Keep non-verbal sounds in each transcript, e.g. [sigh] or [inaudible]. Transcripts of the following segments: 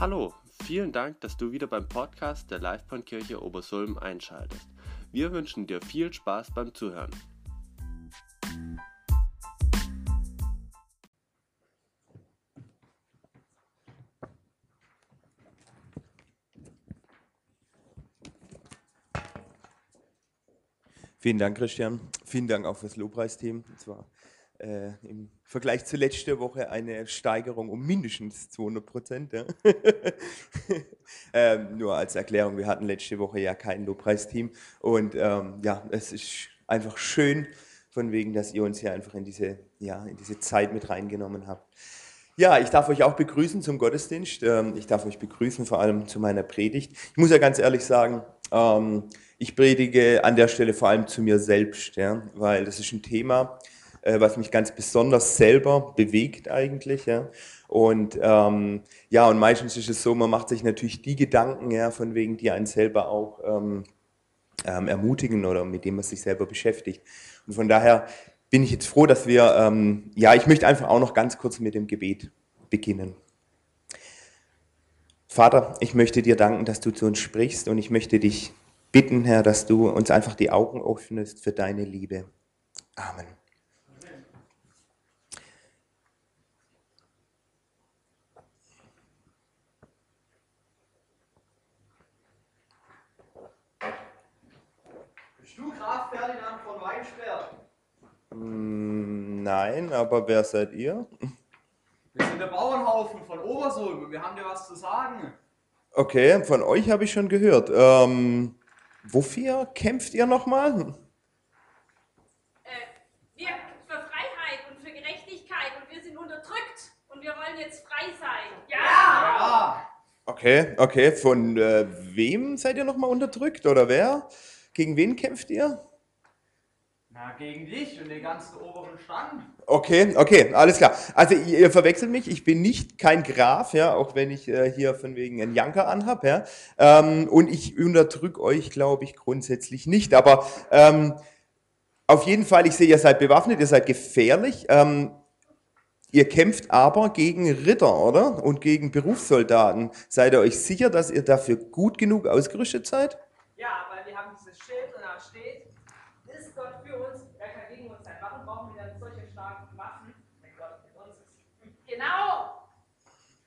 Hallo, vielen Dank, dass du wieder beim Podcast der Livebahnkirche Obersulm einschaltest. Wir wünschen dir viel Spaß beim Zuhören. Vielen Dank, Christian. Vielen Dank auch fürs Lobpreisteam. Es war äh, im Vergleich zu letzter Woche eine Steigerung um mindestens 200 Prozent. Ja. [laughs] ähm, nur als Erklärung, wir hatten letzte Woche ja kein Lobpreisteam und ähm, ja, es ist einfach schön, von wegen, dass ihr uns hier einfach in diese, ja, in diese Zeit mit reingenommen habt. Ja, ich darf euch auch begrüßen zum Gottesdienst. Ähm, ich darf euch begrüßen vor allem zu meiner Predigt. Ich muss ja ganz ehrlich sagen, ähm, ich predige an der Stelle vor allem zu mir selbst, ja, weil das ist ein Thema, äh, was mich ganz besonders selber bewegt eigentlich. Ja. Und ähm, ja, und meistens ist es so, man macht sich natürlich die Gedanken, ja, von wegen, die einen selber auch ähm, ähm, ermutigen oder mit dem man sich selber beschäftigt. Und von daher bin ich jetzt froh, dass wir, ähm, ja, ich möchte einfach auch noch ganz kurz mit dem Gebet beginnen. Vater, ich möchte dir danken, dass du zu uns sprichst und ich möchte dich bitten, Herr, dass du uns einfach die Augen öffnest für deine Liebe. Amen. du Graf Ferdinand von Weinsberg? Mm, Nein, aber wer seid ihr? Wir sind der Bauernhaufen von Obersulm und wir haben dir was zu sagen. Okay, von euch habe ich schon gehört. Ähm, wofür kämpft ihr nochmal? Äh, wir für Freiheit und für Gerechtigkeit und wir sind unterdrückt und wir wollen jetzt frei sein. Ja! Ja, Okay, okay, von äh, wem seid ihr nochmal unterdrückt oder wer? Gegen wen kämpft ihr? Na gegen dich und den ganzen oberen Stand. Okay, okay, alles klar. Also ihr, ihr verwechselt mich, ich bin nicht kein Graf, ja, auch wenn ich äh, hier von wegen einen Janker anhab, ja. Ähm, und ich unterdrück euch, glaube ich, grundsätzlich nicht. Aber ähm, auf jeden Fall, ich sehe, ihr seid bewaffnet, ihr seid gefährlich. Ähm, ihr kämpft aber gegen Ritter, oder? Und gegen Berufssoldaten. Seid ihr euch sicher, dass ihr dafür gut genug ausgerüstet seid? Ja, weil wir haben dieses Schild und da steht, ist Gott für uns, wer kann gegen uns sein? Warum brauchen wir dann solche starken Waffen, wenn Gott mit uns ist? Genau!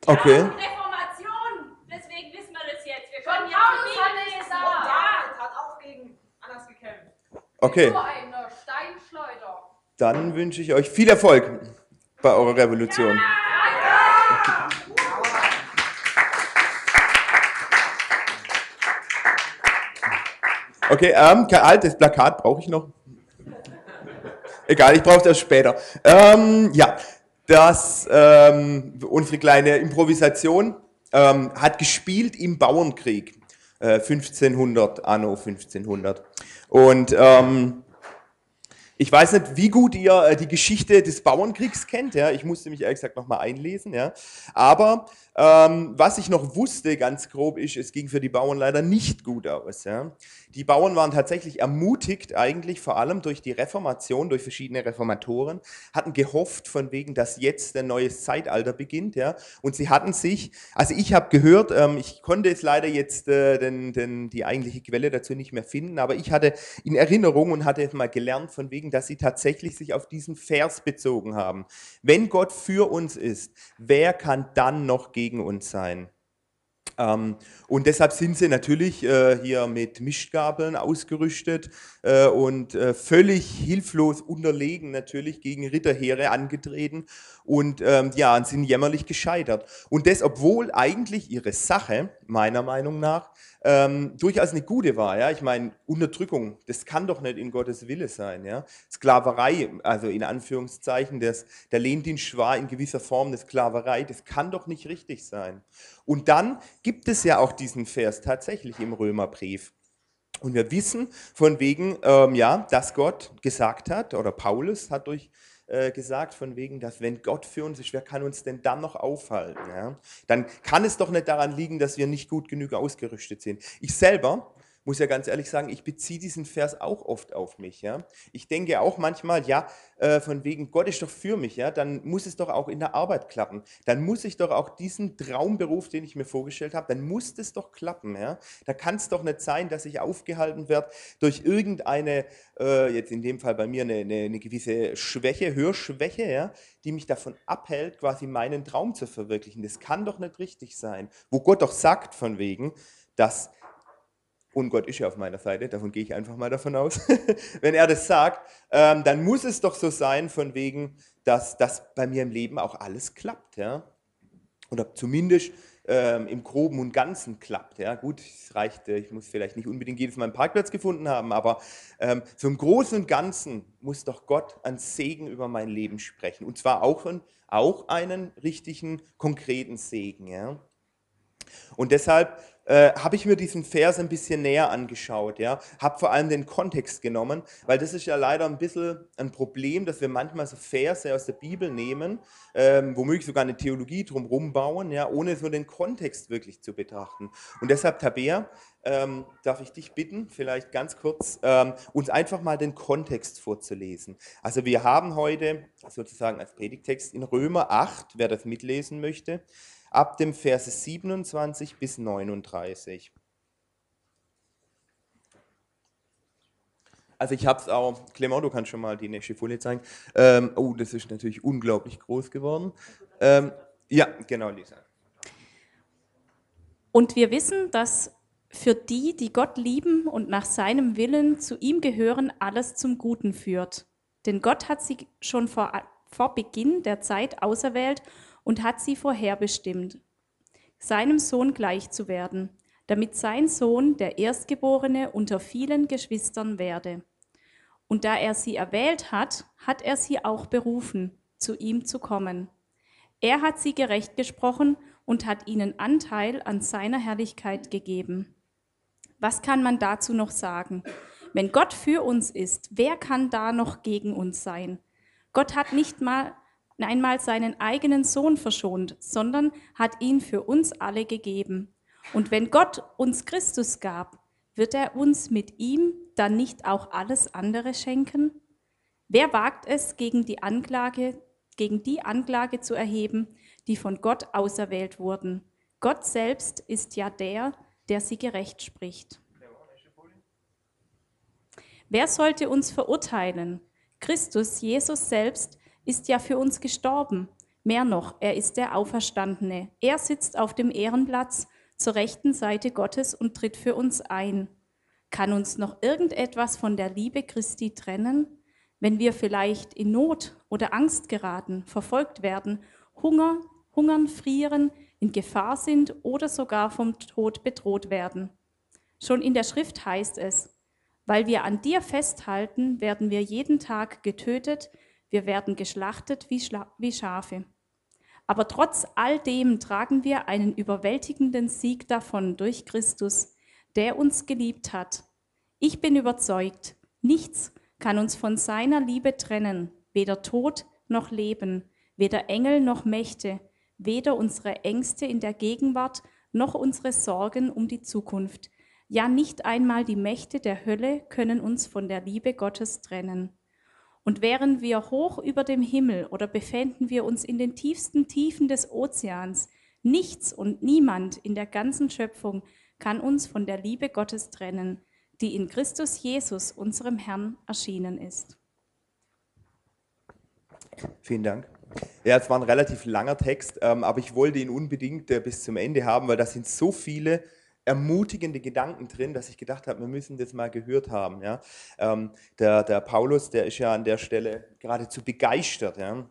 Okay. Die Reformation! Deswegen wissen wir das jetzt. Wir können Paulus jetzt hat es und Ja! David hat auch gegen anders gekämpft. Okay, Nur eine Steinschleuder. dann wünsche ich euch viel Erfolg bei eurer Revolution. Okay, ähm, kein altes Plakat brauche ich noch. Egal, ich brauche das später. Ähm, ja, das, ähm, unsere kleine Improvisation ähm, hat gespielt im Bauernkrieg. Äh, 1500, anno 1500. Und ähm, ich weiß nicht, wie gut ihr äh, die Geschichte des Bauernkriegs kennt. Ja? Ich musste mich ehrlich gesagt nochmal einlesen. Ja? Aber ähm, was ich noch wusste, ganz grob, ist, es ging für die Bauern leider nicht gut aus. Ja? Die Bauern waren tatsächlich ermutigt, eigentlich vor allem durch die Reformation, durch verschiedene Reformatoren, hatten gehofft, von wegen, dass jetzt ein neues Zeitalter beginnt. Ja? Und sie hatten sich, also ich habe gehört, ähm, ich konnte es leider jetzt äh, den, den, die eigentliche Quelle dazu nicht mehr finden, aber ich hatte in Erinnerung und hatte mal gelernt, von wegen, dass sie tatsächlich sich auf diesen Vers bezogen haben. Wenn Gott für uns ist, wer kann dann noch gegen uns sein? Ähm, und deshalb sind sie natürlich äh, hier mit Mischgabeln ausgerüstet äh, und äh, völlig hilflos unterlegen natürlich gegen Ritterheere angetreten und ähm, ja, und sind jämmerlich gescheitert. Und das, obwohl eigentlich ihre Sache, meiner Meinung nach, ähm, durchaus eine gute war. Ja? Ich meine, Unterdrückung, das kann doch nicht in Gottes Wille sein. Ja? Sklaverei, also in Anführungszeichen, das, der Lehndienst war in gewisser Form eine Sklaverei, das kann doch nicht richtig sein. Und dann gibt es ja auch diesen Vers tatsächlich im Römerbrief. Und wir wissen von wegen, ähm, ja, dass Gott gesagt hat, oder Paulus hat durch äh, gesagt, von wegen, dass wenn Gott für uns ist, wer kann uns denn dann noch aufhalten? Ja? Dann kann es doch nicht daran liegen, dass wir nicht gut genug ausgerüstet sind. Ich selber muss ja ganz ehrlich sagen, ich beziehe diesen Vers auch oft auf mich. Ja? Ich denke auch manchmal, ja, äh, von wegen, Gott ist doch für mich, ja, dann muss es doch auch in der Arbeit klappen. Dann muss ich doch auch diesen Traumberuf, den ich mir vorgestellt habe, dann muss das doch klappen. Ja? Da kann es doch nicht sein, dass ich aufgehalten werde durch irgendeine, äh, jetzt in dem Fall bei mir, eine, eine, eine gewisse Schwäche, Hörschwäche, ja, die mich davon abhält, quasi meinen Traum zu verwirklichen. Das kann doch nicht richtig sein. Wo Gott doch sagt von wegen, dass und Gott ist ja auf meiner Seite, davon gehe ich einfach mal davon aus, [laughs] wenn er das sagt, ähm, dann muss es doch so sein, von wegen, dass das bei mir im Leben auch alles klappt. Ja? Oder zumindest ähm, im Groben und Ganzen klappt. Ja? Gut, es reicht, äh, ich muss vielleicht nicht unbedingt jedes Mal einen Parkplatz gefunden haben, aber ähm, so Großen und Ganzen muss doch Gott an Segen über mein Leben sprechen. Und zwar auch, auch einen richtigen, konkreten Segen. Ja? Und deshalb äh, habe ich mir diesen Vers ein bisschen näher angeschaut, ja, habe vor allem den Kontext genommen, weil das ist ja leider ein bisschen ein Problem, dass wir manchmal so Verse aus der Bibel nehmen, ähm, womöglich sogar eine Theologie drumherum bauen, ja, ohne so den Kontext wirklich zu betrachten. Und deshalb, Tabea, ähm, darf ich dich bitten, vielleicht ganz kurz, ähm, uns einfach mal den Kontext vorzulesen. Also wir haben heute sozusagen als Predigtext in Römer 8, wer das mitlesen möchte, ab dem Verse 27 bis 39. Also ich habe es auch, Clement, du kannst schon mal die nächste Folie zeigen. Ähm, oh, das ist natürlich unglaublich groß geworden. Ähm, ja, genau, Lisa. Und wir wissen, dass für die, die Gott lieben und nach seinem Willen zu ihm gehören, alles zum Guten führt. Denn Gott hat sie schon vor, vor Beginn der Zeit auserwählt und hat sie vorherbestimmt, seinem Sohn gleich zu werden, damit sein Sohn der Erstgeborene unter vielen Geschwistern werde. Und da er sie erwählt hat, hat er sie auch berufen, zu ihm zu kommen. Er hat sie gerecht gesprochen und hat ihnen Anteil an seiner Herrlichkeit gegeben. Was kann man dazu noch sagen? Wenn Gott für uns ist, wer kann da noch gegen uns sein? Gott hat nicht mal einmal seinen eigenen Sohn verschont, sondern hat ihn für uns alle gegeben. Und wenn Gott uns Christus gab, wird er uns mit ihm dann nicht auch alles andere schenken? Wer wagt es, gegen die Anklage, gegen die Anklage zu erheben, die von Gott auserwählt wurden? Gott selbst ist ja der, der sie gerecht spricht. Wer sollte uns verurteilen? Christus, Jesus selbst, ist ja für uns gestorben. Mehr noch, er ist der Auferstandene. Er sitzt auf dem Ehrenplatz zur rechten Seite Gottes und tritt für uns ein. Kann uns noch irgendetwas von der Liebe Christi trennen? Wenn wir vielleicht in Not oder Angst geraten, verfolgt werden, Hunger, hungern, frieren, in Gefahr sind oder sogar vom Tod bedroht werden. Schon in der Schrift heißt es, weil wir an dir festhalten, werden wir jeden Tag getötet, wir werden geschlachtet wie, Schla wie Schafe. Aber trotz all dem tragen wir einen überwältigenden Sieg davon durch Christus, der uns geliebt hat. Ich bin überzeugt, nichts kann uns von seiner Liebe trennen, weder Tod noch Leben, weder Engel noch Mächte, weder unsere Ängste in der Gegenwart noch unsere Sorgen um die Zukunft. Ja, nicht einmal die Mächte der Hölle können uns von der Liebe Gottes trennen. Und wären wir hoch über dem Himmel oder befänden wir uns in den tiefsten Tiefen des Ozeans, nichts und niemand in der ganzen Schöpfung kann uns von der Liebe Gottes trennen, die in Christus Jesus, unserem Herrn, erschienen ist. Vielen Dank. Ja, es war ein relativ langer Text, ähm, aber ich wollte ihn unbedingt äh, bis zum Ende haben, weil da sind so viele ermutigende Gedanken drin, dass ich gedacht habe, wir müssen das mal gehört haben. Ja? Ähm, der, der Paulus, der ist ja an der Stelle geradezu begeistert. Ja?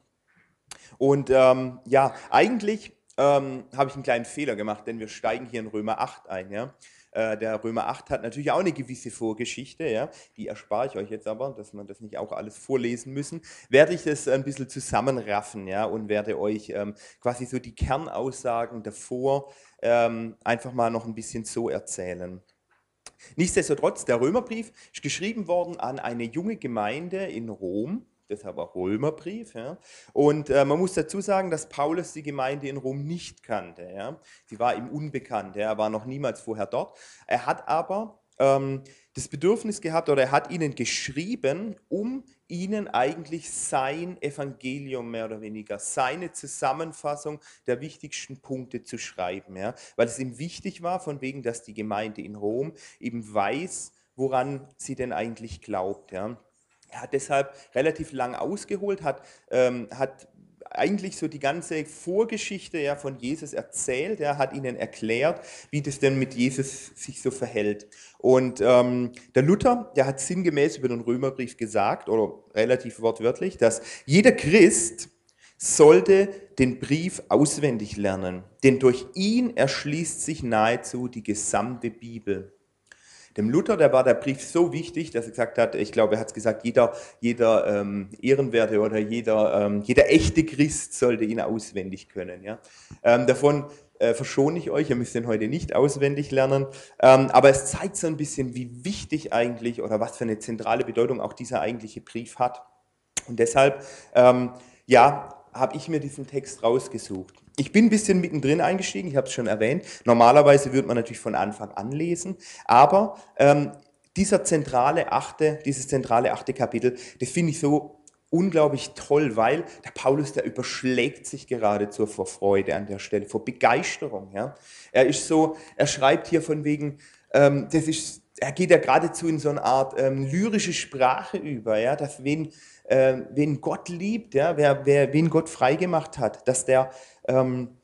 Und ähm, ja, eigentlich ähm, habe ich einen kleinen Fehler gemacht, denn wir steigen hier in Römer 8 ein. Ja? Äh, der Römer 8 hat natürlich auch eine gewisse Vorgeschichte, ja? die erspare ich euch jetzt aber, dass man das nicht auch alles vorlesen müssen, werde ich das ein bisschen zusammenraffen ja? und werde euch ähm, quasi so die Kernaussagen davor ähm, einfach mal noch ein bisschen so erzählen. Nichtsdestotrotz, der Römerbrief ist geschrieben worden an eine junge Gemeinde in Rom, deshalb auch Römerbrief. Ja. Und äh, man muss dazu sagen, dass Paulus die Gemeinde in Rom nicht kannte. Ja. Sie war ihm unbekannt, er war noch niemals vorher dort. Er hat aber ähm, das Bedürfnis gehabt oder er hat ihnen geschrieben, um ihnen eigentlich sein Evangelium mehr oder weniger, seine Zusammenfassung der wichtigsten Punkte zu schreiben. Ja? Weil es ihm wichtig war, von wegen, dass die Gemeinde in Rom eben weiß, woran sie denn eigentlich glaubt. Ja? Er hat deshalb relativ lang ausgeholt, hat, ähm, hat eigentlich so die ganze Vorgeschichte ja, von Jesus erzählt. Er hat ihnen erklärt, wie das denn mit Jesus sich so verhält. Und ähm, der Luther, der hat sinngemäß über den Römerbrief gesagt, oder relativ wortwörtlich, dass jeder Christ sollte den Brief auswendig lernen, denn durch ihn erschließt sich nahezu die gesamte Bibel. Dem Luther, der war der Brief so wichtig, dass er gesagt hat, ich glaube, er hat es gesagt, jeder, jeder ähm, Ehrenwerte oder jeder, ähm, jeder echte Christ sollte ihn auswendig können. Ja? Ähm, davon äh, verschone ich euch, ihr müsst ihn heute nicht auswendig lernen, ähm, aber es zeigt so ein bisschen, wie wichtig eigentlich oder was für eine zentrale Bedeutung auch dieser eigentliche Brief hat. Und deshalb, ähm, ja, habe ich mir diesen Text rausgesucht. Ich bin ein bisschen mittendrin eingestiegen, ich habe es schon erwähnt. Normalerweise würde man natürlich von Anfang an lesen, aber ähm, dieser zentrale achte, dieses zentrale achte Kapitel, das finde ich so unglaublich toll, weil der Paulus, der überschlägt sich geradezu vor Freude an der Stelle, vor Begeisterung. Ja? Er ist so, er schreibt hier von wegen, ähm, das ist, er geht ja geradezu in so eine Art ähm, lyrische Sprache über, ja, dass wen, äh, wen Gott liebt, ja, wer, wer, wen Gott freigemacht hat, dass der, ähm,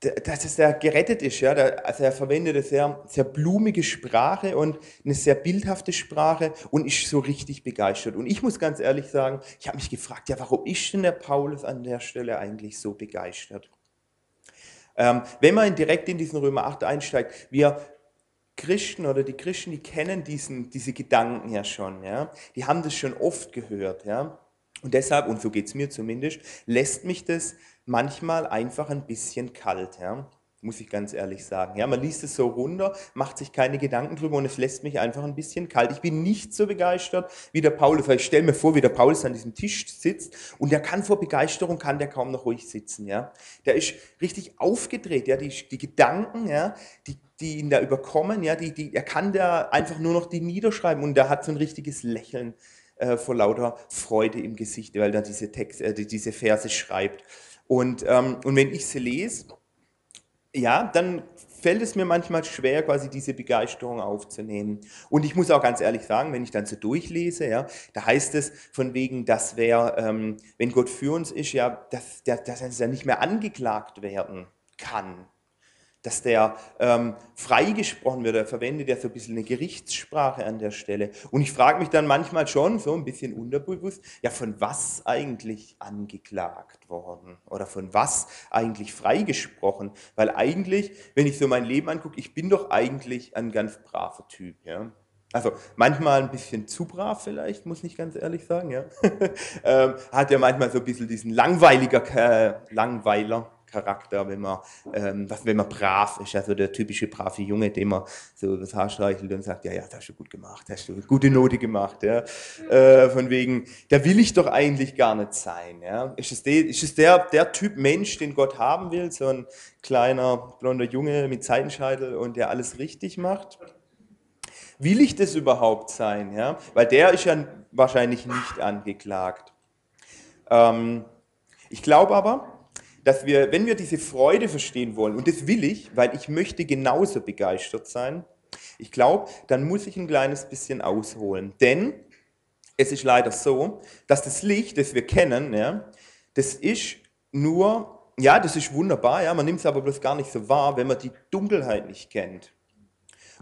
dass es der gerettet ist. Ja? Also er verwendet eine sehr, sehr blumige Sprache und eine sehr bildhafte Sprache und ist so richtig begeistert. Und ich muss ganz ehrlich sagen, ich habe mich gefragt, ja, warum ist denn der Paulus an der Stelle eigentlich so begeistert? Ähm, wenn man direkt in diesen Römer 8 einsteigt, wir Christen oder die Christen, die kennen diesen, diese Gedanken ja schon. Ja? Die haben das schon oft gehört. Ja? Und deshalb, und so geht es mir zumindest, lässt mich das manchmal einfach ein bisschen kalt. Ja? muss ich ganz ehrlich sagen. Ja, man liest es so runter, macht sich keine Gedanken drüber und es lässt mich einfach ein bisschen kalt. Ich bin nicht so begeistert wie der Paulus, ich stelle mir vor, wie der Paulus an diesem Tisch sitzt und der kann vor Begeisterung, kann der kaum noch ruhig sitzen. Ja, der ist richtig aufgedreht. Ja, die, die Gedanken, ja, die, die ihn da überkommen, ja, die, die, er kann da einfach nur noch die niederschreiben und der hat so ein richtiges Lächeln äh, vor lauter Freude im Gesicht, weil er diese Text, äh, diese Verse schreibt. Und, ähm, und wenn ich sie lese, ja, dann fällt es mir manchmal schwer, quasi diese Begeisterung aufzunehmen. Und ich muss auch ganz ehrlich sagen, wenn ich dann so durchlese, ja, da heißt es von wegen, dass wer, ähm, wenn Gott für uns ist, ja, dass, dass, dass er nicht mehr angeklagt werden kann dass der ähm, freigesprochen wird. Er verwendet ja so ein bisschen eine Gerichtssprache an der Stelle. Und ich frage mich dann manchmal schon, so ein bisschen unterbewusst, ja, von was eigentlich angeklagt worden? Oder von was eigentlich freigesprochen? Weil eigentlich, wenn ich so mein Leben angucke, ich bin doch eigentlich ein ganz braver Typ, ja. Also manchmal ein bisschen zu brav vielleicht, muss ich ganz ehrlich sagen, ja. [laughs] ähm, hat ja manchmal so ein bisschen diesen langweiliger, äh, Langweiler, Charakter, wenn man, ähm, was, wenn man brav ist, also der typische brave Junge, dem man so das Haar streichelt und sagt, ja, ja, das hast du gut gemacht, hast du gute Note gemacht, ja. Äh, von wegen, da will ich doch eigentlich gar nicht sein, ja. Ist es, der, ist es der, der Typ Mensch, den Gott haben will, so ein kleiner blonder Junge mit Seitenscheitel und der alles richtig macht? Will ich das überhaupt sein, ja? Weil der ist ja wahrscheinlich nicht angeklagt. Ähm, ich glaube aber, dass wir, wenn wir diese Freude verstehen wollen, und das will ich, weil ich möchte genauso begeistert sein, ich glaube, dann muss ich ein kleines bisschen ausholen. Denn es ist leider so, dass das Licht, das wir kennen, ja, das ist nur, ja, das ist wunderbar, ja, man nimmt es aber bloß gar nicht so wahr, wenn man die Dunkelheit nicht kennt.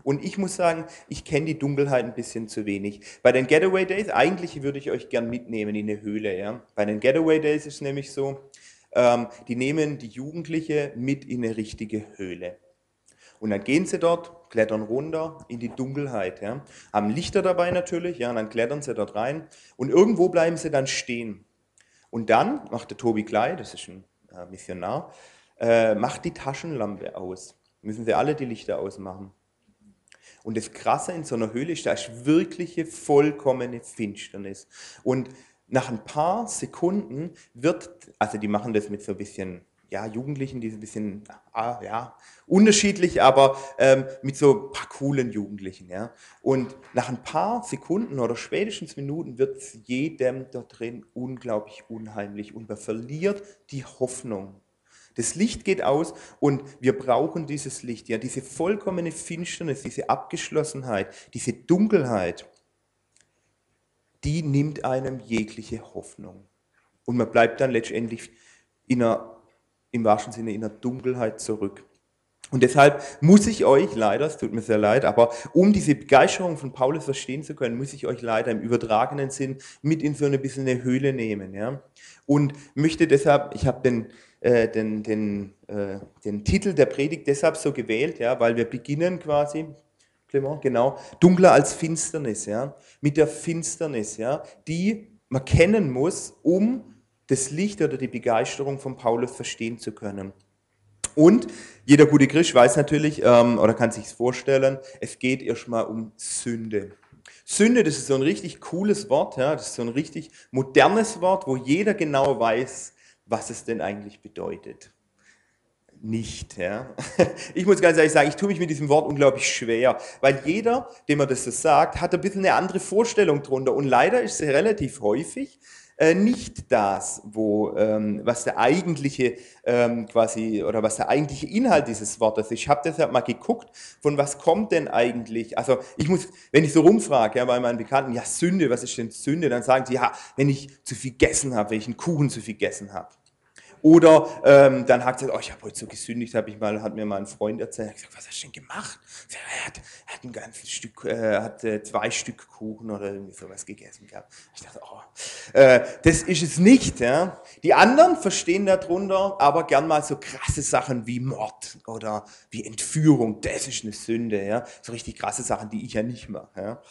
Und ich muss sagen, ich kenne die Dunkelheit ein bisschen zu wenig. Bei den Getaway Days, eigentlich würde ich euch gern mitnehmen in eine Höhle. Ja? Bei den Getaway Days ist es nämlich so, ähm, die nehmen die Jugendliche mit in eine richtige Höhle. Und dann gehen sie dort, klettern runter in die Dunkelheit. Ja. Haben Lichter dabei natürlich, ja, und dann klettern sie dort rein. Und irgendwo bleiben sie dann stehen. Und dann macht der Tobi Klei, das ist ein äh, Missionar, äh, macht die Taschenlampe aus. Müssen sie alle die Lichter ausmachen. Und das Krasse in so einer Höhle ist, da ist wirkliche vollkommene Finsternis. Und nach ein paar Sekunden wird, also die machen das mit so ein bisschen ja, Jugendlichen, die sind ein bisschen ah, ja, unterschiedlich, aber ähm, mit so ein paar coolen Jugendlichen. Ja. Und nach ein paar Sekunden oder spätestens Minuten wird es jedem da drin unglaublich unheimlich und man verliert die Hoffnung. Das Licht geht aus und wir brauchen dieses Licht, ja, diese vollkommene Finsternis, diese Abgeschlossenheit, diese Dunkelheit, die nimmt einem jegliche Hoffnung. Und man bleibt dann letztendlich in einer, im wahrsten Sinne in der Dunkelheit zurück. Und deshalb muss ich euch leider, es tut mir sehr leid, aber um diese Begeisterung von Paulus verstehen zu können, muss ich euch leider im übertragenen Sinn mit in so eine bisschen eine Höhle nehmen. Ja? Und möchte deshalb, ich habe den, äh, den, den, äh, den Titel der Predigt deshalb so gewählt, ja, weil wir beginnen quasi, Clement, genau, dunkler als Finsternis, ja, mit der Finsternis, ja, die man kennen muss, um das Licht oder die Begeisterung von Paulus verstehen zu können. Und jeder gute Christ weiß natürlich ähm, oder kann sich vorstellen, es geht erstmal um Sünde. Sünde, das ist so ein richtig cooles Wort, ja, das ist so ein richtig modernes Wort, wo jeder genau weiß, was es denn eigentlich bedeutet. Nicht, ja. [laughs] Ich muss ganz ehrlich sagen, ich tue mich mit diesem Wort unglaublich schwer, weil jeder, dem man das so sagt, hat ein bisschen eine andere Vorstellung drunter. Und leider ist es relativ häufig, äh, nicht das, wo, ähm, was der eigentliche ähm, quasi oder was der eigentliche Inhalt dieses Wortes ist. Ich habe deshalb mal geguckt, von was kommt denn eigentlich? Also ich muss, wenn ich so rumfrage, ja, bei meinen Bekannten, ja Sünde, was ist denn Sünde? Dann sagen sie, ja, wenn ich zu viel gegessen habe, wenn ich einen Kuchen zu viel gegessen habe. Oder ähm, dann hat er gesagt, oh, ich habe heute so gesündigt, habe ich mal, hat mir mal ein Freund erzählt, hat gesagt, was hast du denn gemacht? Er hat, er hat ein ganzes Stück, äh, hat äh, zwei Stück Kuchen oder irgendwie sowas gegessen gehabt. Ich dachte, oh, äh, das ist es nicht. Ja? Die anderen verstehen darunter aber gern mal so krasse Sachen wie Mord oder wie Entführung. Das ist eine Sünde. Ja? So richtig krasse Sachen, die ich ja nicht mache. Ja?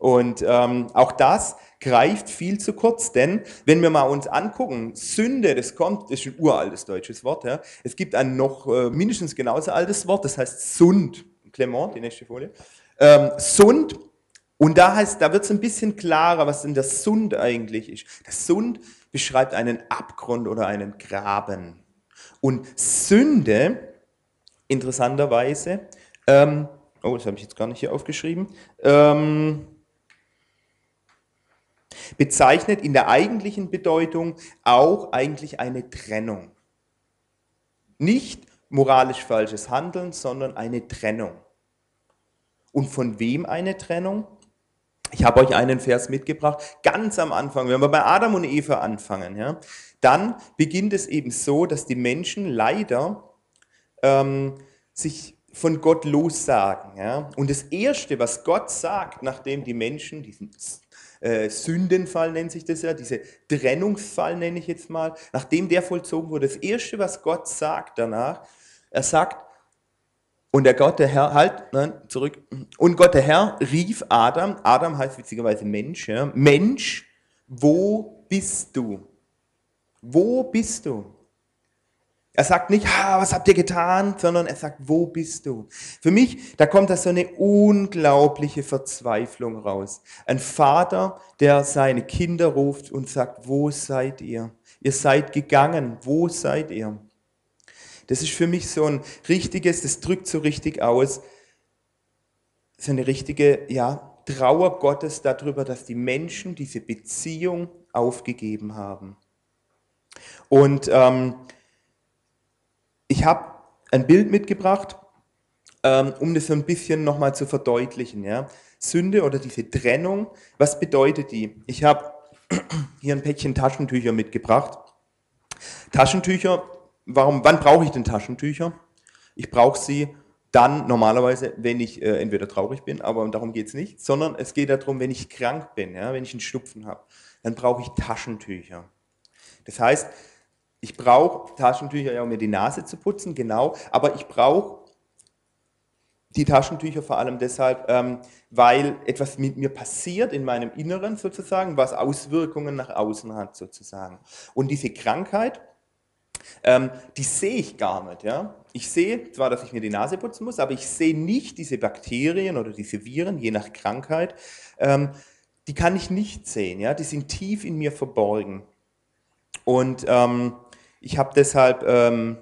Und ähm, auch das greift viel zu kurz, denn wenn wir mal uns angucken, Sünde, das kommt, das ist ein uraltes deutsches Wort, ja. Es gibt ein noch äh, mindestens genauso altes Wort, das heißt Sund. Clement, die nächste Folie. Ähm, Sund, und da heißt, da wird es ein bisschen klarer, was denn der Sund eigentlich ist. Der Sund beschreibt einen Abgrund oder einen Graben. Und Sünde, interessanterweise, ähm, oh, das habe ich jetzt gar nicht hier aufgeschrieben, ähm, bezeichnet in der eigentlichen Bedeutung auch eigentlich eine Trennung. Nicht moralisch falsches Handeln, sondern eine Trennung. Und von wem eine Trennung? Ich habe euch einen Vers mitgebracht, ganz am Anfang, wenn wir bei Adam und Eva anfangen, ja, dann beginnt es eben so, dass die Menschen leider ähm, sich von Gott lossagen. Ja. Und das Erste, was Gott sagt, nachdem die Menschen diesen äh, Sündenfall nennt sich das ja, diese Trennungsfall nenne ich jetzt mal, nachdem der vollzogen wurde, das Erste, was Gott sagt danach, er sagt, und der Gott, der Herr, halt, nein, zurück, und Gott, der Herr, rief Adam, Adam heißt witzigerweise Mensch, ja, Mensch, wo bist du? Wo bist du? Er sagt nicht, ha, was habt ihr getan, sondern er sagt, wo bist du? Für mich, da kommt da so eine unglaubliche Verzweiflung raus. Ein Vater, der seine Kinder ruft und sagt, wo seid ihr? Ihr seid gegangen, wo seid ihr? Das ist für mich so ein richtiges, das drückt so richtig aus, so eine richtige, ja, Trauer Gottes darüber, dass die Menschen diese Beziehung aufgegeben haben. Und ähm, ich habe ein Bild mitgebracht, ähm, um das so ein bisschen nochmal zu verdeutlichen. Ja? Sünde oder diese Trennung, was bedeutet die? Ich habe [clears throat] hier ein Päckchen Taschentücher mitgebracht. Taschentücher, warum, wann brauche ich denn Taschentücher? Ich brauche sie dann normalerweise, wenn ich äh, entweder traurig bin, aber darum geht es nicht, sondern es geht darum, wenn ich krank bin, ja, wenn ich einen Schnupfen habe, dann brauche ich Taschentücher. Das heißt, ich brauche Taschentücher, um mir die Nase zu putzen, genau, aber ich brauche die Taschentücher vor allem deshalb, ähm, weil etwas mit mir passiert in meinem Inneren sozusagen, was Auswirkungen nach außen hat sozusagen. Und diese Krankheit, ähm, die sehe ich gar nicht. Ja? Ich sehe zwar, dass ich mir die Nase putzen muss, aber ich sehe nicht diese Bakterien oder diese Viren, je nach Krankheit. Ähm, die kann ich nicht sehen. Ja? Die sind tief in mir verborgen. Und ähm, ich habe deshalb ähm,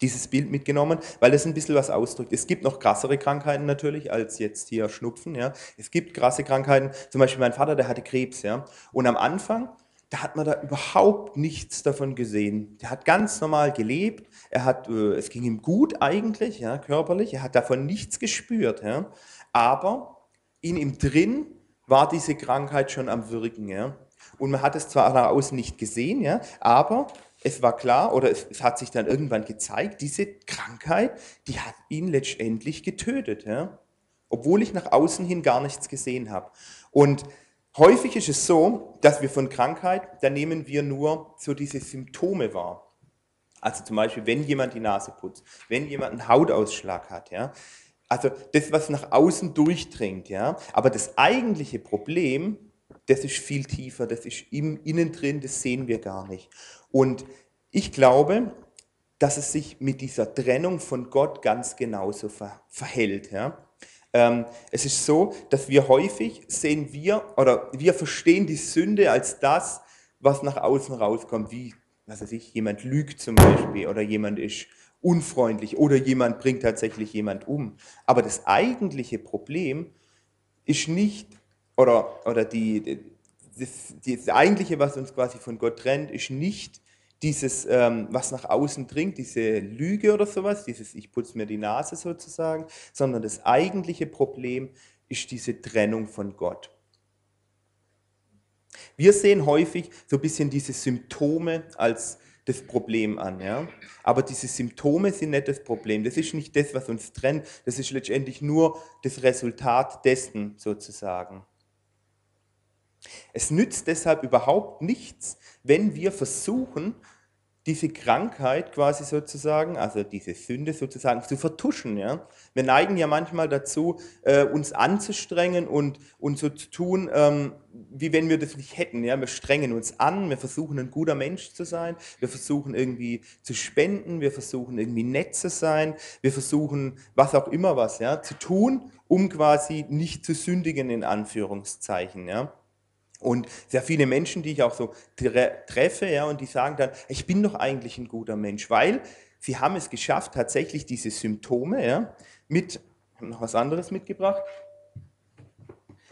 dieses Bild mitgenommen, weil das ein bisschen was ausdrückt. Es gibt noch krassere Krankheiten natürlich als jetzt hier Schnupfen. Ja. Es gibt krasse Krankheiten, zum Beispiel mein Vater, der hatte Krebs. Ja. Und am Anfang, da hat man da überhaupt nichts davon gesehen. Der hat ganz normal gelebt, er hat, äh, es ging ihm gut eigentlich, ja, körperlich, er hat davon nichts gespürt. Ja. Aber in ihm drin war diese Krankheit schon am Wirken. Ja. Und man hat es zwar nach außen nicht gesehen, ja, aber es war klar oder es, es, hat sich dann irgendwann gezeigt, diese Krankheit, die hat ihn letztendlich getötet, ja? obwohl ich nach außen hin gar nichts gesehen habe. Und häufig ist es so, dass wir von Krankheit, da nehmen wir nur so diese Symptome wahr. Also zum Beispiel, wenn jemand die Nase putzt, wenn jemand einen Hautausschlag hat, ja. Also das, was nach außen durchdringt, ja. Aber das eigentliche Problem, das ist viel tiefer, das ist im Innen drin, das sehen wir gar nicht. Und ich glaube, dass es sich mit dieser Trennung von Gott ganz genauso ver verhält. Ja? Ähm, es ist so, dass wir häufig sehen wir oder wir verstehen die Sünde als das, was nach außen rauskommt, wie was weiß ich, jemand lügt zum Beispiel oder jemand ist unfreundlich oder jemand bringt tatsächlich jemand um. Aber das eigentliche Problem ist nicht, oder, oder die, das, das eigentliche, was uns quasi von Gott trennt, ist nicht dieses, ähm, was nach außen dringt, diese Lüge oder sowas, dieses Ich putze mir die Nase sozusagen, sondern das eigentliche Problem ist diese Trennung von Gott. Wir sehen häufig so ein bisschen diese Symptome als das Problem an. Ja? Aber diese Symptome sind nicht das Problem. Das ist nicht das, was uns trennt. Das ist letztendlich nur das Resultat dessen sozusagen. Es nützt deshalb überhaupt nichts, wenn wir versuchen, diese Krankheit quasi sozusagen, also diese Sünde sozusagen zu vertuschen. Ja? Wir neigen ja manchmal dazu, äh, uns anzustrengen und, und so zu tun, ähm, wie wenn wir das nicht hätten. Ja? Wir strengen uns an, wir versuchen ein guter Mensch zu sein, wir versuchen irgendwie zu spenden, wir versuchen irgendwie nett zu sein, wir versuchen was auch immer was ja, zu tun, um quasi nicht zu sündigen in Anführungszeichen. Ja? Und sehr viele Menschen, die ich auch so treffe, ja, und die sagen dann, ich bin doch eigentlich ein guter Mensch, weil sie haben es geschafft, tatsächlich diese Symptome ja, mit, noch was anderes mitgebracht,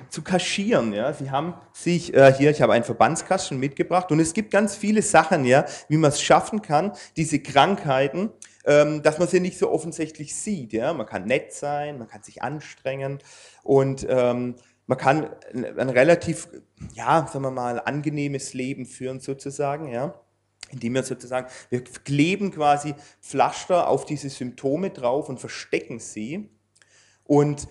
zu kaschieren. Ja. Sie haben sich, äh, hier, ich habe einen Verbandskasten mitgebracht und es gibt ganz viele Sachen, ja, wie man es schaffen kann, diese Krankheiten, ähm, dass man sie nicht so offensichtlich sieht. Ja. Man kann nett sein, man kann sich anstrengen und ähm, man kann ein relativ, ja, sagen wir mal, angenehmes Leben führen sozusagen, ja, indem wir sozusagen, wir kleben quasi Pflaster auf diese Symptome drauf und verstecken sie und,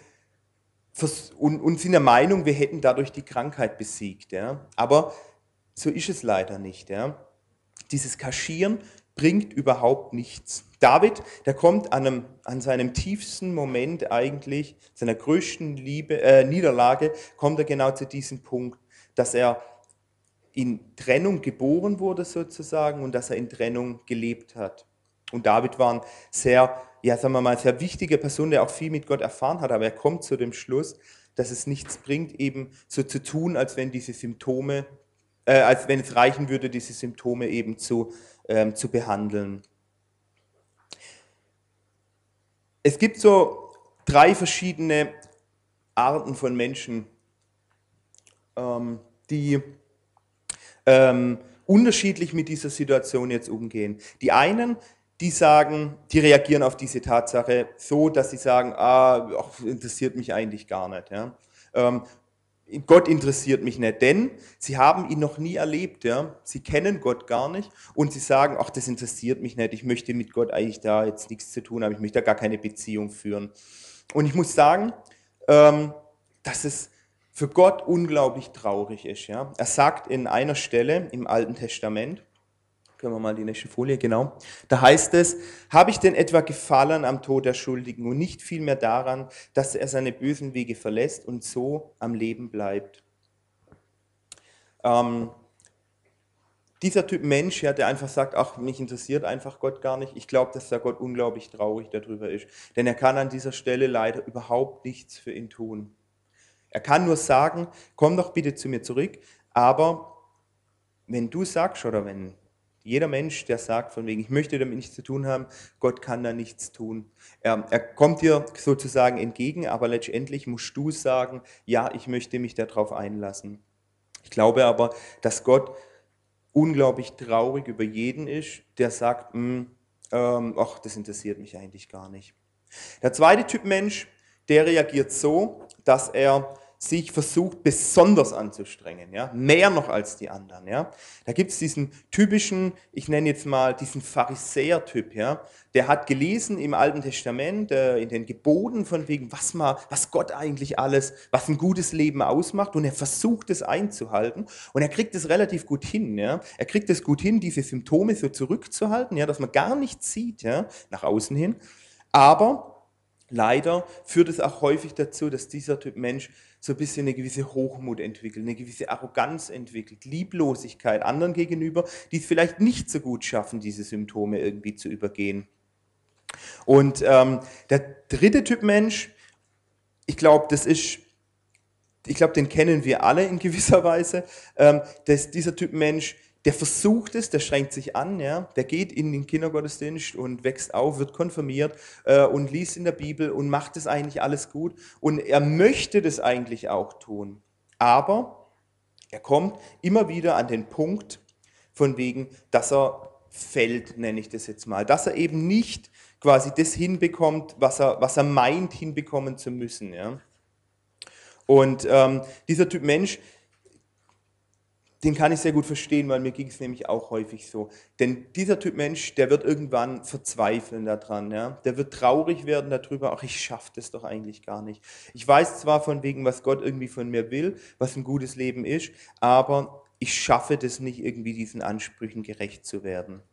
und, und sind der Meinung, wir hätten dadurch die Krankheit besiegt, ja. Aber so ist es leider nicht, ja. Dieses Kaschieren bringt überhaupt nichts. David, der kommt an, einem, an seinem tiefsten Moment eigentlich, seiner größten Liebe, äh, Niederlage, kommt er genau zu diesem Punkt, dass er in Trennung geboren wurde sozusagen und dass er in Trennung gelebt hat. Und David war ein sehr, ja, sagen wir mal, sehr wichtige Person, der auch viel mit Gott erfahren hat, aber er kommt zu dem Schluss, dass es nichts bringt, eben so zu tun, als wenn diese Symptome, äh, als wenn es reichen würde, diese Symptome eben zu, ähm, zu behandeln. Es gibt so drei verschiedene Arten von Menschen, ähm, die ähm, unterschiedlich mit dieser Situation jetzt umgehen. Die einen, die sagen, die reagieren auf diese Tatsache so, dass sie sagen, ah, interessiert mich eigentlich gar nicht. Ja. Gott interessiert mich nicht, denn sie haben ihn noch nie erlebt, ja. Sie kennen Gott gar nicht und sie sagen, ach, das interessiert mich nicht, ich möchte mit Gott eigentlich da jetzt nichts zu tun haben, ich möchte da gar keine Beziehung führen. Und ich muss sagen, ähm, dass es für Gott unglaublich traurig ist, ja. Er sagt in einer Stelle im Alten Testament, können wir mal die nächste Folie, genau. Da heißt es, habe ich denn etwa gefallen am Tod der Schuldigen und nicht vielmehr daran, dass er seine bösen Wege verlässt und so am Leben bleibt? Ähm, dieser Typ Mensch, ja, der einfach sagt, ach, mich interessiert einfach Gott gar nicht. Ich glaube, dass der Gott unglaublich traurig darüber ist. Denn er kann an dieser Stelle leider überhaupt nichts für ihn tun. Er kann nur sagen, komm doch bitte zu mir zurück, aber wenn du sagst oder wenn Jeder Mensch, der sagt von wegen, ich möchte damit nichts zu tun haben, Gott kann da nichts tun. Er, er kommt dir sozusagen entgegen, aber letztendlich musst du sagen, ja, ich möchte mich darauf einlassen. Ich glaube aber, dass Gott unglaublich traurig über jeden ist, der sagt, "Hm, ähm, ach, das interessiert mich eigentlich gar nicht. Der zweite Typ Mensch, der reagiert so, dass er sich versucht, besonders anzustrengen, ja, mehr noch als die anderen, ja. Da gibt es diesen typischen, ich nenne jetzt mal diesen Pharisäer-Typ, ja, der hat gelesen im Alten Testament, äh, in den Geboten von wegen, was, mal, was Gott eigentlich alles, was ein gutes Leben ausmacht und er versucht es einzuhalten und er kriegt es relativ gut hin, ja. Er kriegt es gut hin, diese Symptome so zurückzuhalten, ja, dass man gar nichts sieht, ja, nach außen hin, aber Leider führt es auch häufig dazu, dass dieser Typ Mensch so ein bisschen eine gewisse Hochmut entwickelt, eine gewisse Arroganz entwickelt, Lieblosigkeit anderen gegenüber, die es vielleicht nicht so gut schaffen, diese Symptome irgendwie zu übergehen. Und ähm, der dritte Typ Mensch, ich glaube, das ist, ich glaube, den kennen wir alle in gewisser Weise, ähm, dass dieser Typ Mensch, der versucht es, der schränkt sich an, ja, der geht in den Kindergottesdienst und wächst auf, wird konfirmiert äh, und liest in der Bibel und macht es eigentlich alles gut. Und er möchte das eigentlich auch tun, aber er kommt immer wieder an den Punkt von wegen, dass er fällt, nenne ich das jetzt mal, dass er eben nicht quasi das hinbekommt, was er, was er meint hinbekommen zu müssen, ja. Und ähm, dieser Typ Mensch, den kann ich sehr gut verstehen, weil mir ging es nämlich auch häufig so. Denn dieser Typ Mensch, der wird irgendwann verzweifeln daran. Ja? Der wird traurig werden darüber, ach, ich schaffe das doch eigentlich gar nicht. Ich weiß zwar von wegen, was Gott irgendwie von mir will, was ein gutes Leben ist, aber ich schaffe das nicht, irgendwie diesen Ansprüchen gerecht zu werden.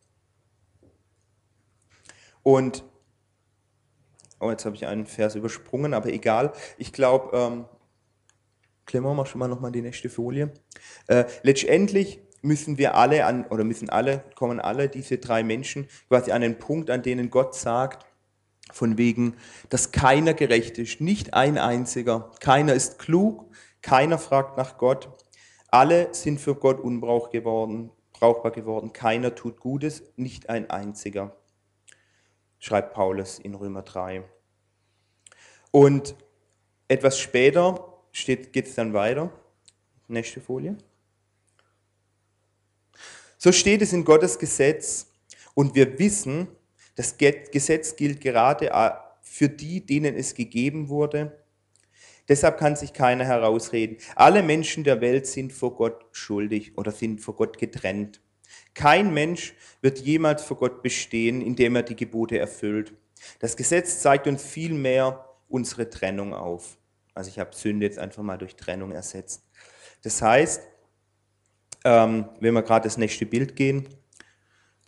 Und, oh, jetzt habe ich einen Vers übersprungen, aber egal. Ich glaube, ähm, Clement, mach schon mal nochmal die nächste Folie. Äh, letztendlich müssen wir alle an, oder müssen alle, kommen alle diese drei Menschen quasi an den Punkt, an denen Gott sagt, von wegen, dass keiner gerecht ist, nicht ein einziger, keiner ist klug, keiner fragt nach Gott, alle sind für Gott unbrauch geworden, brauchbar geworden, keiner tut Gutes, nicht ein einziger, schreibt Paulus in Römer 3. Und etwas später geht es dann weiter. Nächste Folie. So steht es in Gottes Gesetz und wir wissen, das Gesetz gilt gerade für die, denen es gegeben wurde. Deshalb kann sich keiner herausreden. Alle Menschen der Welt sind vor Gott schuldig oder sind vor Gott getrennt. Kein Mensch wird jemals vor Gott bestehen, indem er die Gebote erfüllt. Das Gesetz zeigt uns vielmehr unsere Trennung auf. Also ich habe Sünde jetzt einfach mal durch Trennung ersetzt. Das heißt, ähm, wenn wir gerade das nächste Bild gehen,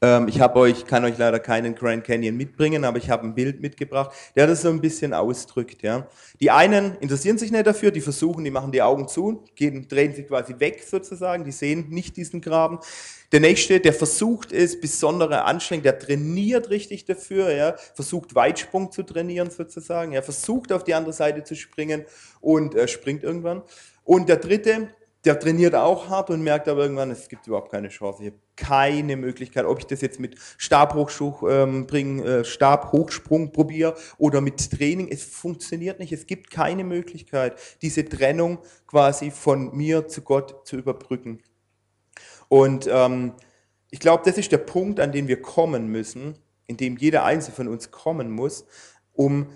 ähm, ich habe euch, kann euch leider keinen Grand Canyon mitbringen, aber ich habe ein Bild mitgebracht, der das so ein bisschen ausdrückt. Ja. Die einen interessieren sich nicht dafür, die versuchen, die machen die Augen zu, gehen, drehen sich quasi weg sozusagen, die sehen nicht diesen Graben. Der nächste, der versucht es, besondere Anstrengung, der trainiert richtig dafür, ja, versucht Weitsprung zu trainieren sozusagen, er versucht auf die andere Seite zu springen und äh, springt irgendwann. Und der dritte, der trainiert auch hart und merkt aber irgendwann, es gibt überhaupt keine Chance. Ich habe keine Möglichkeit, ob ich das jetzt mit Stabhochsprung, ähm, bring, äh, Stabhochsprung probiere oder mit Training. Es funktioniert nicht. Es gibt keine Möglichkeit, diese Trennung quasi von mir zu Gott zu überbrücken. Und ähm, ich glaube, das ist der Punkt, an den wir kommen müssen, in dem jeder Einzelne von uns kommen muss, um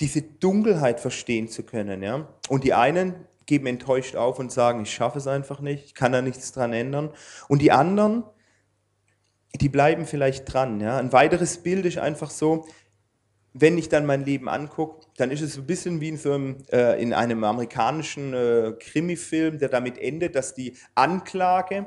diese Dunkelheit verstehen zu können. Ja? Und die einen geben enttäuscht auf und sagen, ich schaffe es einfach nicht, ich kann da nichts dran ändern. Und die anderen, die bleiben vielleicht dran. Ja? Ein weiteres Bild ist einfach so, wenn ich dann mein Leben angucke, dann ist es ein bisschen wie in, so einem, äh, in einem amerikanischen äh, Krimi-Film, der damit endet, dass die Anklage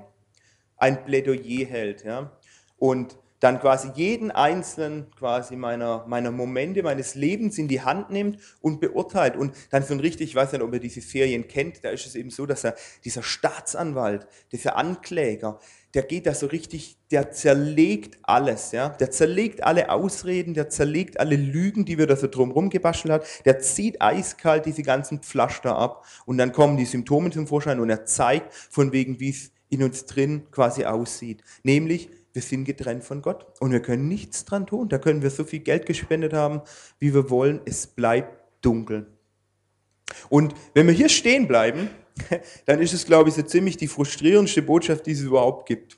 ein Plädoyer hält. Ja? Und dann quasi jeden einzelnen quasi meiner, meiner Momente meines Lebens in die Hand nimmt und beurteilt. Und dann so ein richtig, ich weiß nicht, ob ihr diese Serien kennt, da ist es eben so, dass er, dieser Staatsanwalt, dieser Ankläger, der geht da so richtig, der zerlegt alles, ja. Der zerlegt alle Ausreden, der zerlegt alle Lügen, die wir da so drumherum gebastelt hat. Der zieht eiskalt diese ganzen Pflaster ab und dann kommen die Symptome zum Vorschein und er zeigt von wegen, wie es in uns drin quasi aussieht. Nämlich, wir sind getrennt von Gott und wir können nichts dran tun. Da können wir so viel Geld gespendet haben, wie wir wollen. Es bleibt dunkel. Und wenn wir hier stehen bleiben, [laughs] dann ist es, glaube ich, so ziemlich die frustrierendste Botschaft, die es überhaupt gibt.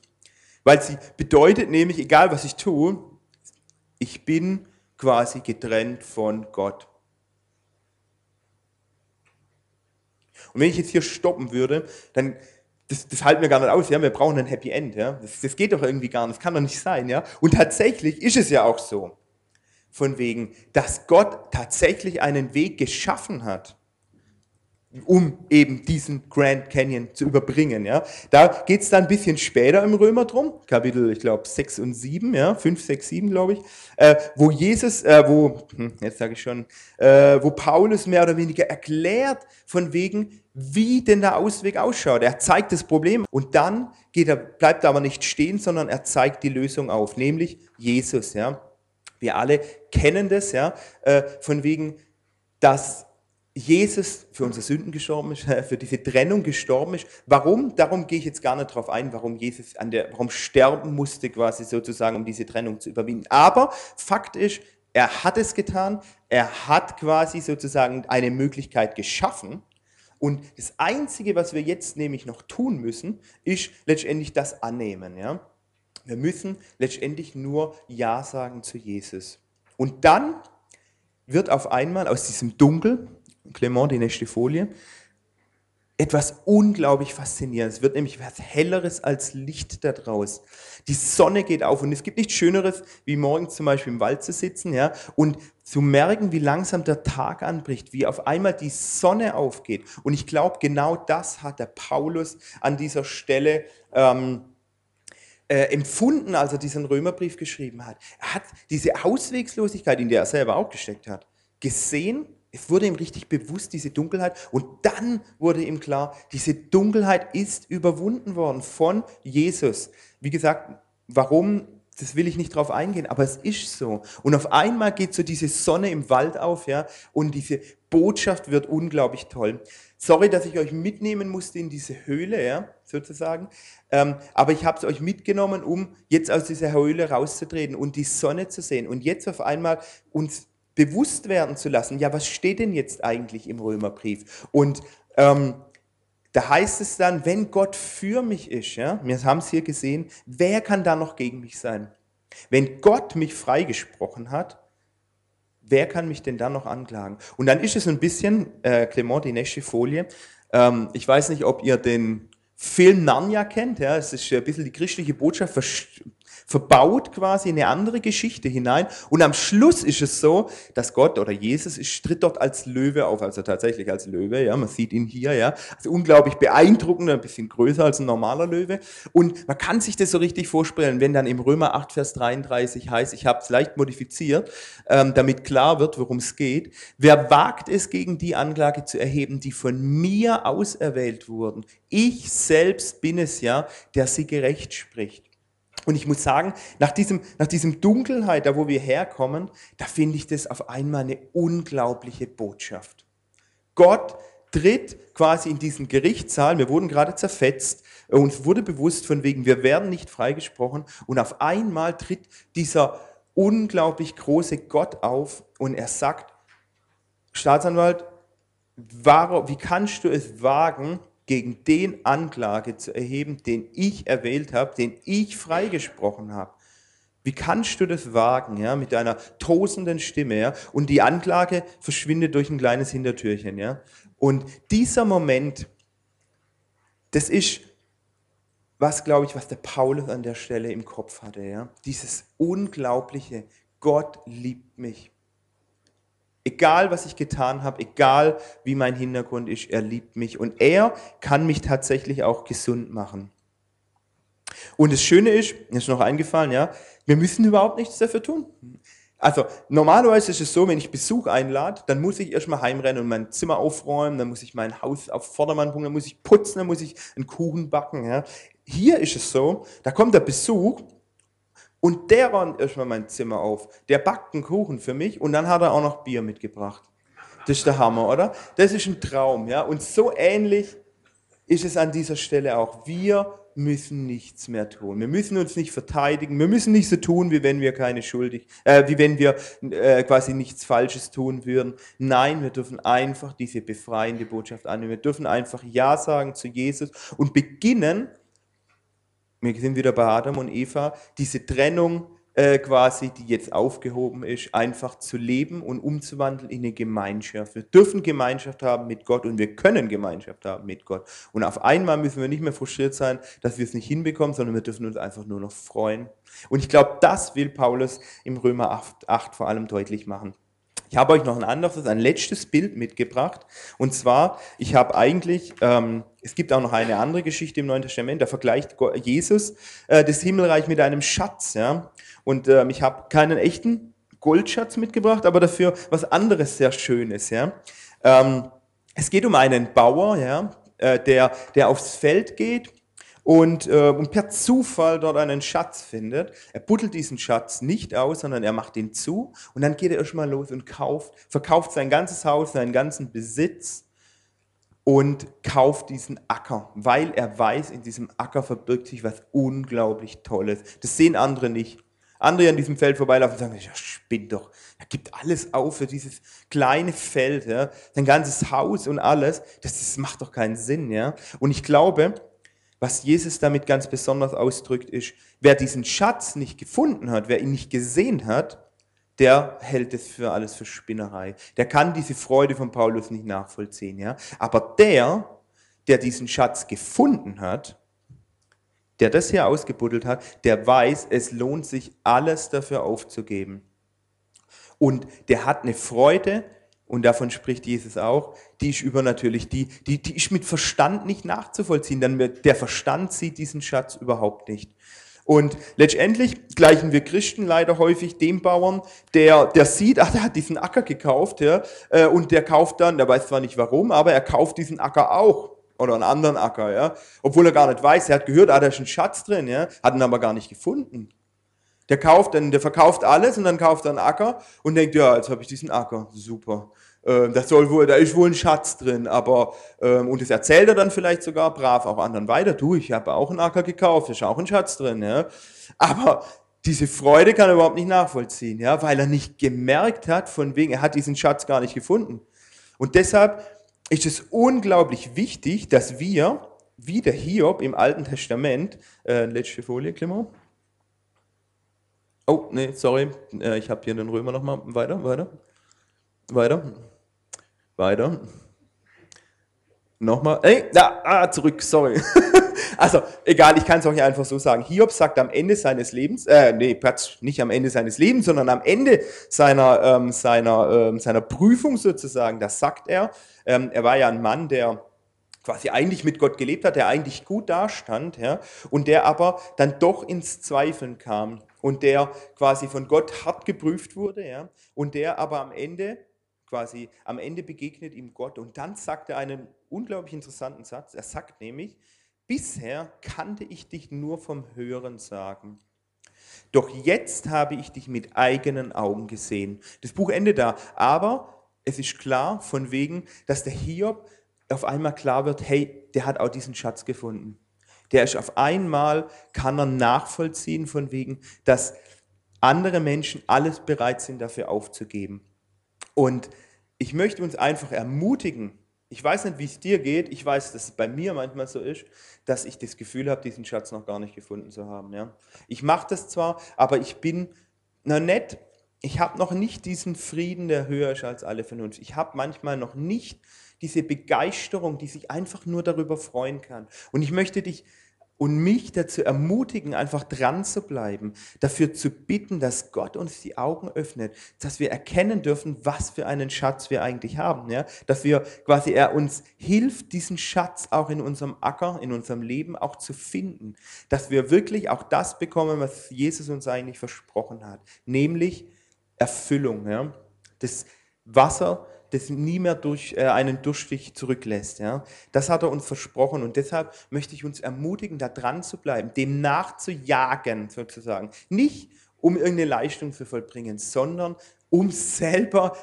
Weil sie bedeutet nämlich, egal was ich tue, ich bin quasi getrennt von Gott. Und wenn ich jetzt hier stoppen würde, dann, das, das halten wir gar nicht aus, ja, wir brauchen ein Happy End, ja. Das, das geht doch irgendwie gar nicht, das kann doch nicht sein, ja. Und tatsächlich ist es ja auch so. Von wegen, dass Gott tatsächlich einen Weg geschaffen hat um eben diesen Grand Canyon zu überbringen. Ja. Da geht es dann ein bisschen später im Römer drum, Kapitel, ich glaube, 6 und 7, ja, 5, 6, 7, glaube ich, äh, wo Jesus, äh, wo, hm, jetzt sage ich schon, äh, wo Paulus mehr oder weniger erklärt, von wegen, wie denn der Ausweg ausschaut. Er zeigt das Problem und dann geht er, bleibt er aber nicht stehen, sondern er zeigt die Lösung auf, nämlich Jesus. Ja. Wir alle kennen das, ja, äh, von wegen, dass Jesus für unsere Sünden gestorben ist, für diese Trennung gestorben ist. Warum? Darum gehe ich jetzt gar nicht drauf ein, warum Jesus an der, warum sterben musste quasi sozusagen, um diese Trennung zu überwinden. Aber Fakt ist, er hat es getan, er hat quasi sozusagen eine Möglichkeit geschaffen. Und das Einzige, was wir jetzt nämlich noch tun müssen, ist letztendlich das annehmen. Ja? Wir müssen letztendlich nur Ja sagen zu Jesus. Und dann wird auf einmal aus diesem Dunkel, Clement, die nächste Folie. Etwas unglaublich Faszinierendes. Es wird nämlich was Helleres als Licht da draus. Die Sonne geht auf und es gibt nichts Schöneres, wie morgens zum Beispiel im Wald zu sitzen ja, und zu merken, wie langsam der Tag anbricht, wie auf einmal die Sonne aufgeht. Und ich glaube, genau das hat der Paulus an dieser Stelle ähm, äh, empfunden, als er diesen Römerbrief geschrieben hat. Er hat diese Auswegslosigkeit, in der er selber auch gesteckt hat, gesehen es wurde ihm richtig bewusst, diese Dunkelheit. Und dann wurde ihm klar, diese Dunkelheit ist überwunden worden von Jesus. Wie gesagt, warum, das will ich nicht drauf eingehen, aber es ist so. Und auf einmal geht so diese Sonne im Wald auf, ja, und diese Botschaft wird unglaublich toll. Sorry, dass ich euch mitnehmen musste in diese Höhle, ja, sozusagen. Ähm, aber ich habe es euch mitgenommen, um jetzt aus dieser Höhle rauszutreten und die Sonne zu sehen. Und jetzt auf einmal uns bewusst werden zu lassen, ja, was steht denn jetzt eigentlich im Römerbrief? Und ähm, da heißt es dann, wenn Gott für mich ist, ja, wir haben es hier gesehen, wer kann da noch gegen mich sein? Wenn Gott mich freigesprochen hat, wer kann mich denn da noch anklagen? Und dann ist es ein bisschen, äh, Clement, die nächste Folie, ähm, ich weiß nicht, ob ihr den Film Narnia kennt, ja, es ist ein bisschen die christliche Botschaft verbaut quasi eine andere Geschichte hinein. Und am Schluss ist es so, dass Gott oder Jesus ist, tritt dort als Löwe auf, also tatsächlich als Löwe, ja, man sieht ihn hier, ja, also unglaublich beeindruckend, ein bisschen größer als ein normaler Löwe. Und man kann sich das so richtig vorstellen, wenn dann im Römer 8, Vers 33 heißt, ich habe es leicht modifiziert, ähm, damit klar wird, worum es geht. Wer wagt es, gegen die Anklage zu erheben, die von mir auserwählt wurden? Ich selbst bin es ja, der sie gerecht spricht. Und ich muss sagen, nach diesem, nach diesem Dunkelheit, da wo wir herkommen, da finde ich das auf einmal eine unglaubliche Botschaft. Gott tritt quasi in diesen Gerichtssaal, wir wurden gerade zerfetzt, uns wurde bewusst von wegen, wir werden nicht freigesprochen. Und auf einmal tritt dieser unglaublich große Gott auf und er sagt, Staatsanwalt, wie kannst du es wagen, gegen den Anklage zu erheben, den ich erwählt habe, den ich freigesprochen habe. Wie kannst du das wagen, ja, mit deiner tosenden Stimme, ja? Und die Anklage verschwindet durch ein kleines Hintertürchen, ja? Und dieser Moment, das ist was, glaube ich, was der Paulus an der Stelle im Kopf hatte, ja? Dieses unglaubliche, Gott liebt mich. Egal, was ich getan habe, egal, wie mein Hintergrund ist, er liebt mich und er kann mich tatsächlich auch gesund machen. Und das Schöne ist, mir ist noch eingefallen, ja, wir müssen überhaupt nichts dafür tun. Also normalerweise ist es so, wenn ich Besuch einlade, dann muss ich erstmal heimrennen und mein Zimmer aufräumen, dann muss ich mein Haus auf Vordermann bringen, dann muss ich putzen, dann muss ich einen Kuchen backen. Ja. Hier ist es so, da kommt der Besuch und der räumt erstmal mein Zimmer auf. Der backt einen Kuchen für mich und dann hat er auch noch Bier mitgebracht. Das ist der Hammer, oder? Das ist ein Traum, ja. Und so ähnlich ist es an dieser Stelle auch. Wir müssen nichts mehr tun. Wir müssen uns nicht verteidigen. Wir müssen nicht so tun, wie wenn wir keine schuldig, äh, wie wenn wir äh, quasi nichts Falsches tun würden. Nein, wir dürfen einfach diese befreiende Botschaft annehmen. Wir dürfen einfach Ja sagen zu Jesus und beginnen, wir sind wieder bei Adam und Eva, diese Trennung äh, quasi, die jetzt aufgehoben ist, einfach zu leben und umzuwandeln in eine Gemeinschaft. Wir dürfen Gemeinschaft haben mit Gott und wir können Gemeinschaft haben mit Gott. Und auf einmal müssen wir nicht mehr frustriert sein, dass wir es nicht hinbekommen, sondern wir dürfen uns einfach nur noch freuen. Und ich glaube, das will Paulus im Römer 8, 8 vor allem deutlich machen. Ich habe euch noch ein anderes, ein letztes Bild mitgebracht. Und zwar, ich habe eigentlich, ähm, es gibt auch noch eine andere Geschichte im Neuen Testament, da vergleicht Jesus äh, das Himmelreich mit einem Schatz. Ja? Und ähm, ich habe keinen echten Goldschatz mitgebracht, aber dafür was anderes sehr Schönes. Ja? Ähm, es geht um einen Bauer, ja, äh, der, der aufs Feld geht und, äh, und per Zufall dort einen Schatz findet. Er buddelt diesen Schatz nicht aus, sondern er macht ihn zu und dann geht er erstmal los und kauft, verkauft sein ganzes Haus, seinen ganzen Besitz und kauft diesen Acker, weil er weiß, in diesem Acker verbirgt sich was unglaublich Tolles. Das sehen andere nicht. Andere an diesem Feld vorbeilaufen und sagen, ja, spinn doch, er gibt alles auf für dieses kleine Feld, ja, sein ganzes Haus und alles, das, das macht doch keinen Sinn, ja. Und ich glaube, was Jesus damit ganz besonders ausdrückt, ist, wer diesen Schatz nicht gefunden hat, wer ihn nicht gesehen hat, der hält es für alles für Spinnerei. Der kann diese Freude von Paulus nicht nachvollziehen, ja. Aber der, der diesen Schatz gefunden hat, der das hier ausgebuddelt hat, der weiß, es lohnt sich, alles dafür aufzugeben. Und der hat eine Freude, und davon spricht Jesus auch, die ist übernatürlich, die, die, die ist mit Verstand nicht nachzuvollziehen, denn der Verstand sieht diesen Schatz überhaupt nicht. Und letztendlich gleichen wir Christen leider häufig dem Bauern, der, der sieht, ach, der hat diesen Acker gekauft, ja, äh, und der kauft dann, der weiß zwar nicht warum, aber er kauft diesen Acker auch oder einen anderen Acker, ja, obwohl er gar nicht weiß, er hat gehört, ah, da ist ein Schatz drin, ja, hat ihn aber gar nicht gefunden. Der kauft dann, der verkauft alles und dann kauft er einen Acker und denkt, ja, jetzt habe ich diesen Acker, super. Ähm, das soll wohl, da ist wohl ein Schatz drin, aber ähm, und das erzählt er dann vielleicht sogar brav auch anderen weiter. Du, ich habe auch einen Acker gekauft, da ist auch ein Schatz drin, ja. Aber diese Freude kann er überhaupt nicht nachvollziehen, ja, weil er nicht gemerkt hat, von wegen, er hat diesen Schatz gar nicht gefunden. Und deshalb ist es unglaublich wichtig, dass wir, wie der Hiob im Alten Testament, äh, letzte Folie, Klimmer. Oh, nee, sorry, äh, ich habe hier den Römer nochmal. Weiter, weiter, weiter, weiter. Nochmal, ey, da, ah, zurück, sorry. [laughs] also, egal, ich kann es nicht einfach so sagen. Hiob sagt am Ende seines Lebens, äh, nee, Platz, nicht am Ende seines Lebens, sondern am Ende seiner, ähm, seiner, ähm, seiner Prüfung sozusagen, da sagt er, ähm, er war ja ein Mann, der quasi eigentlich mit Gott gelebt hat, der eigentlich gut dastand, ja, und der aber dann doch ins Zweifeln kam und der quasi von Gott hart geprüft wurde, ja, und der aber am Ende quasi am Ende begegnet ihm Gott und dann sagt er einen unglaublich interessanten Satz. Er sagt nämlich: Bisher kannte ich dich nur vom Hören sagen. Doch jetzt habe ich dich mit eigenen Augen gesehen. Das Buch endet da, aber es ist klar von wegen, dass der Hiob auf einmal klar wird, hey, der hat auch diesen Schatz gefunden. Der ist auf einmal, kann er nachvollziehen von wegen, dass andere Menschen alles bereit sind, dafür aufzugeben. Und ich möchte uns einfach ermutigen, ich weiß nicht, wie es dir geht, ich weiß, dass es bei mir manchmal so ist, dass ich das Gefühl habe, diesen Schatz noch gar nicht gefunden zu haben. Ja? Ich mache das zwar, aber ich bin noch nicht ich habe noch nicht diesen Frieden, der höher ist als alle Vernunft. Ich habe manchmal noch nicht diese Begeisterung, die sich einfach nur darüber freuen kann. Und ich möchte dich und mich dazu ermutigen, einfach dran zu bleiben, dafür zu bitten, dass Gott uns die Augen öffnet, dass wir erkennen dürfen, was für einen Schatz wir eigentlich haben, ja, dass wir quasi er uns hilft, diesen Schatz auch in unserem Acker, in unserem Leben auch zu finden, dass wir wirklich auch das bekommen, was Jesus uns eigentlich versprochen hat, nämlich Erfüllung. Ja? Das Wasser, das nie mehr durch äh, einen Durchstich zurücklässt. Ja? Das hat er uns versprochen und deshalb möchte ich uns ermutigen, da dran zu bleiben, dem nachzujagen sozusagen. Nicht um irgendeine Leistung zu vollbringen, sondern um selber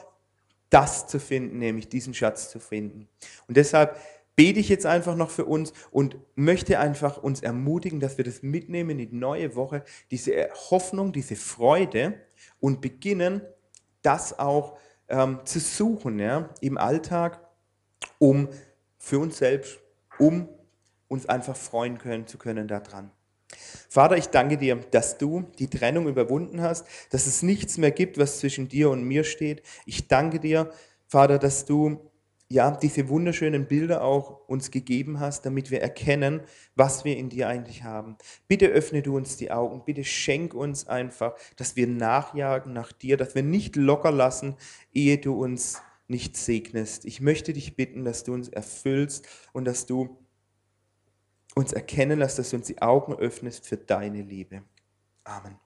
das zu finden, nämlich diesen Schatz zu finden. Und deshalb bete ich jetzt einfach noch für uns und möchte einfach uns ermutigen, dass wir das mitnehmen in die neue Woche, diese Hoffnung, diese Freude und beginnen, das auch ähm, zu suchen ja, im Alltag, um für uns selbst, um uns einfach freuen können zu können daran. Vater, ich danke dir, dass du die Trennung überwunden hast, dass es nichts mehr gibt, was zwischen dir und mir steht. Ich danke dir, Vater, dass du ja diese wunderschönen Bilder auch uns gegeben hast, damit wir erkennen, was wir in dir eigentlich haben. Bitte öffne du uns die Augen, bitte schenk uns einfach, dass wir nachjagen nach dir, dass wir nicht locker lassen, ehe du uns nicht segnest. Ich möchte dich bitten, dass du uns erfüllst und dass du uns erkennen lässt, dass du uns die Augen öffnest für deine Liebe. Amen.